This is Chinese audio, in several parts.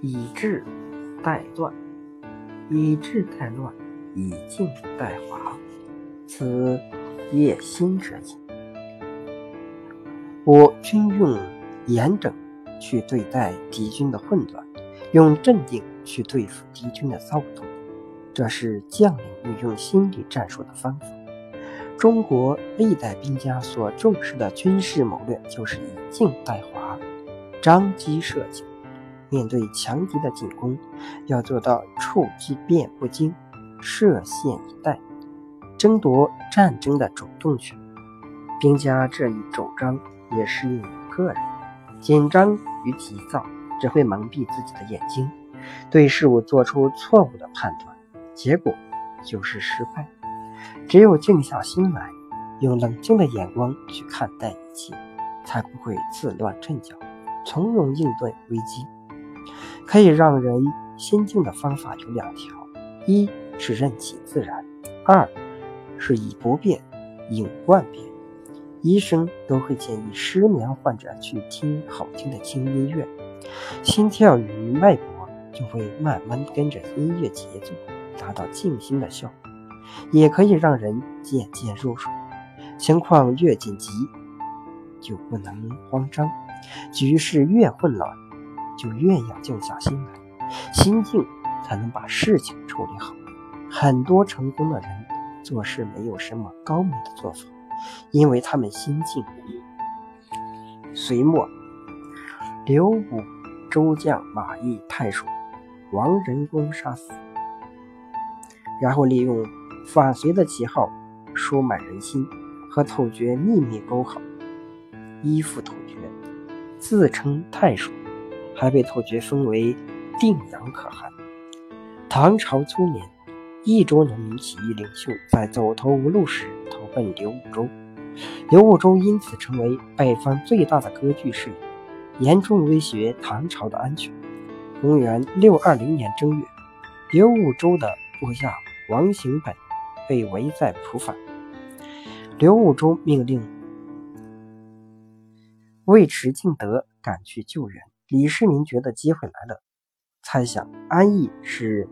以治代乱，以治代乱，以静代华，此业心者也。我均用严整去对待敌军的混乱，用镇定去对付敌军的躁动，这是将领运用心理战术的方法。中国历代兵家所重视的军事谋略，就是以静代华，张机射计。面对强敌的进攻，要做到处机变不惊，设陷以待，争夺战争的主动权。兵家这一主张也适应个人。紧张与急躁只会蒙蔽自己的眼睛，对事物做出错误的判断，结果就是失败。只有静下心来，用冷静的眼光去看待一切，才不会自乱阵脚，从容应对危机。可以让人心静的方法有两条：一是任其自然；二是以不变应万变。医生都会建议失眠患者去听好听的轻音乐，心跳与脉搏就会慢慢跟着音乐节奏达到静心的效果。也可以让人渐渐入睡。情况越紧急，就不能慌张；局势越混乱。就越要静下心来，心静才能把事情处理好。很多成功的人做事没有什么高明的做法，因为他们心静。隋末，刘武周将马邑太守王仁公杀死，然后利用反隋的旗号收买人心，和突厥秘密勾好，依附突厥，自称太守。还被突厥封为定阳可汗。唐朝初年，益州农民起义领袖在走投无路时投奔刘武周，刘武周因此成为北方最大的割据势力，严重威胁唐朝的安全。公元六二零年正月，刘武周的部下王行本被围在蒲坂，刘武周命令尉迟敬德赶去救援。李世民觉得机会来了，猜想安邑是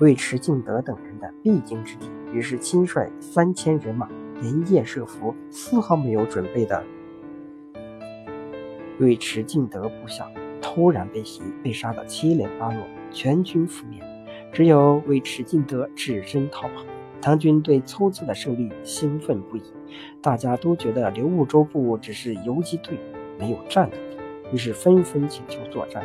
尉迟敬德等人的必经之地，于是亲率三千人马连夜设伏，丝毫没有准备的尉迟敬德部下突然被袭，被杀得七零八落，全军覆灭，只有尉迟敬德只身逃跑。唐军对粗次的胜利兴奋不已，大家都觉得刘武周部只是游击队，没有战斗。于是纷纷请求作战。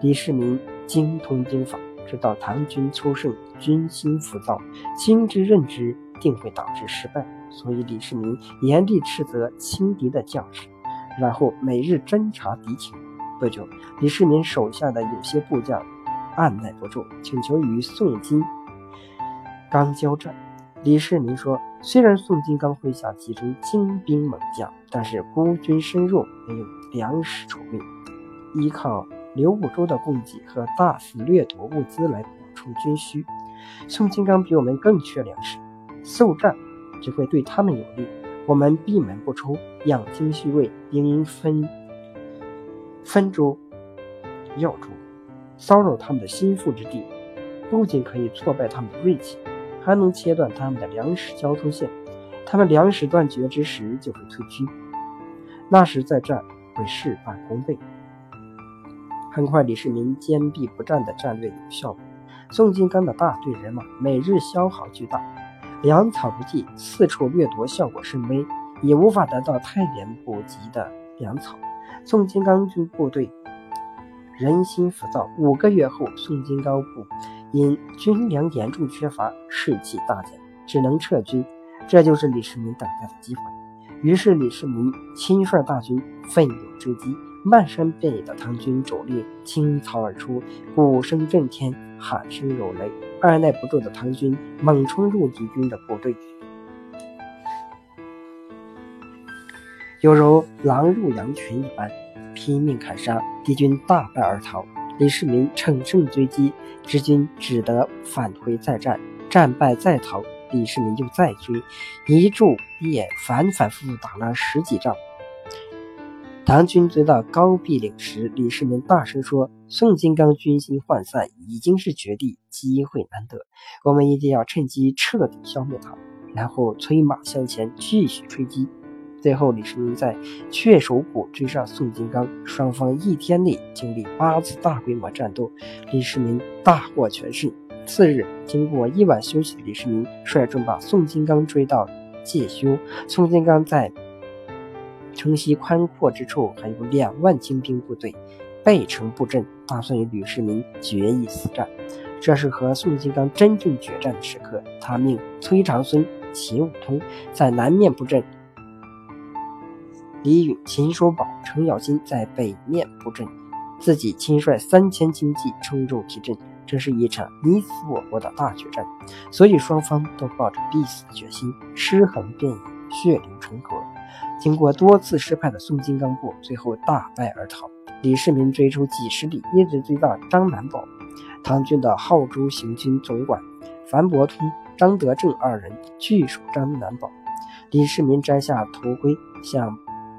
李世民精通兵法，知道唐军初胜，军心浮躁，轻之任之定会导致失败，所以李世民严厉斥责轻敌的将士，然后每日侦察敌情。不久，李世民手下的有些部将按耐不住，请求与宋金刚交战。李世民说：“虽然宋金刚麾下集中精兵猛将，但是孤军深入，没有。”粮食储备，依靠刘武周的供给和大肆掠夺物资来补充军需。宋金刚比我们更缺粮食，速战只会对他们有利。我们闭门不出，养精蓄锐，应分分州要州，骚扰他们的心腹之地，不仅可以挫败他们的锐气，还能切断他们的粮食交通线。他们粮食断绝之时，就会退军。那时再战。会事半功倍。很快，李世民坚壁不战的战略有效果。宋金刚的大队人马每日消耗巨大，粮草不济，四处掠夺，效果甚微，也无法得到太原补给的粮草。宋金刚军部队人心浮躁。五个月后，宋金刚部因军粮严重缺乏，士气大减，只能撤军。这就是李世民等待的机会。于是，李世民亲率大军奋勇追击，漫山遍野的唐军主力倾巢而出，鼓声震天，喊声如雷。按耐不住的唐军猛冲入敌军的部队，犹如狼入羊群一般，拼命砍杀，敌军大败而逃。李世民乘胜追击，之军只得返回再战，战败再逃。李世民就再追，一柱夜反反复复打了十几仗，唐军追到高壁岭时，李世民大声说：“宋金刚军心涣散，已经是绝地，机会难得，我们一定要趁机彻底消灭他。”然后催马向前，继续追击。最后，李世民在雀首谷追上宋金刚，双方一天内经历八次大规模战斗，李世民大获全胜。次日，经过一晚休息的李世民率众把宋金刚追到介休。宋金刚在城西宽阔之处还有两万精兵部队，背城布阵，打算与李世民决一死战。这是和宋金刚真正决战的时刻。他命崔长孙、秦武通在南面布阵。李允、秦叔宝、程咬金在北面布阵，自己亲率三千精骑冲入提阵，这是一场你死我活的大决战，所以双方都抱着必死的决心，尸横遍野，血流成河。经过多次失败的宋金刚部最后大败而逃，李世民追出几十里，一直追到张南堡。唐军的号州行军总管樊伯通、张德正二人据守张南堡，李世民摘下头盔向。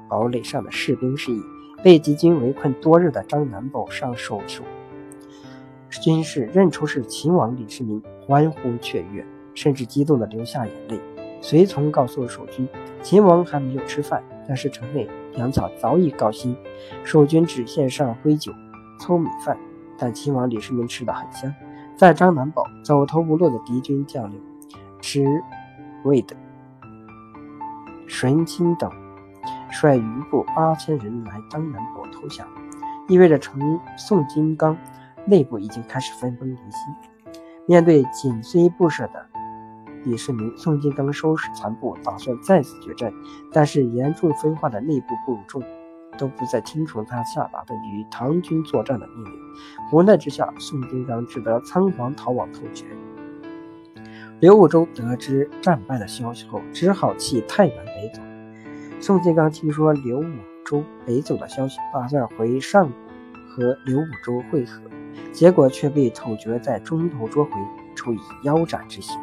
堡垒上的士兵示意，被敌军围困多日的张南堡上手术。军士认出是秦王李世民，欢呼雀跃，甚至激动地流下眼泪。随从告诉守军，秦王还没有吃饭，但是城内粮草早已告罄。守军只献上灰酒、糙米饭，但秦王李世民吃得很香。在张南堡，走投无路的敌军将领迟魏的神清等。率余部八千人来张南堡投降，意味着成宋金刚内部已经开始分崩离析。面对紧追不舍的李世民，宋金刚收拾残部，打算再次决战。但是严重分化的内部部众都不再听从他下达的与唐军作战的命令。无奈之下，宋金刚只得仓皇逃往突厥。刘武周得知战败的消息后，只好弃太原北走。宋金刚听说刘武周北走的消息，打算回上谷和刘武周会合，结果却被丑角在中途捉回，处以腰斩之刑。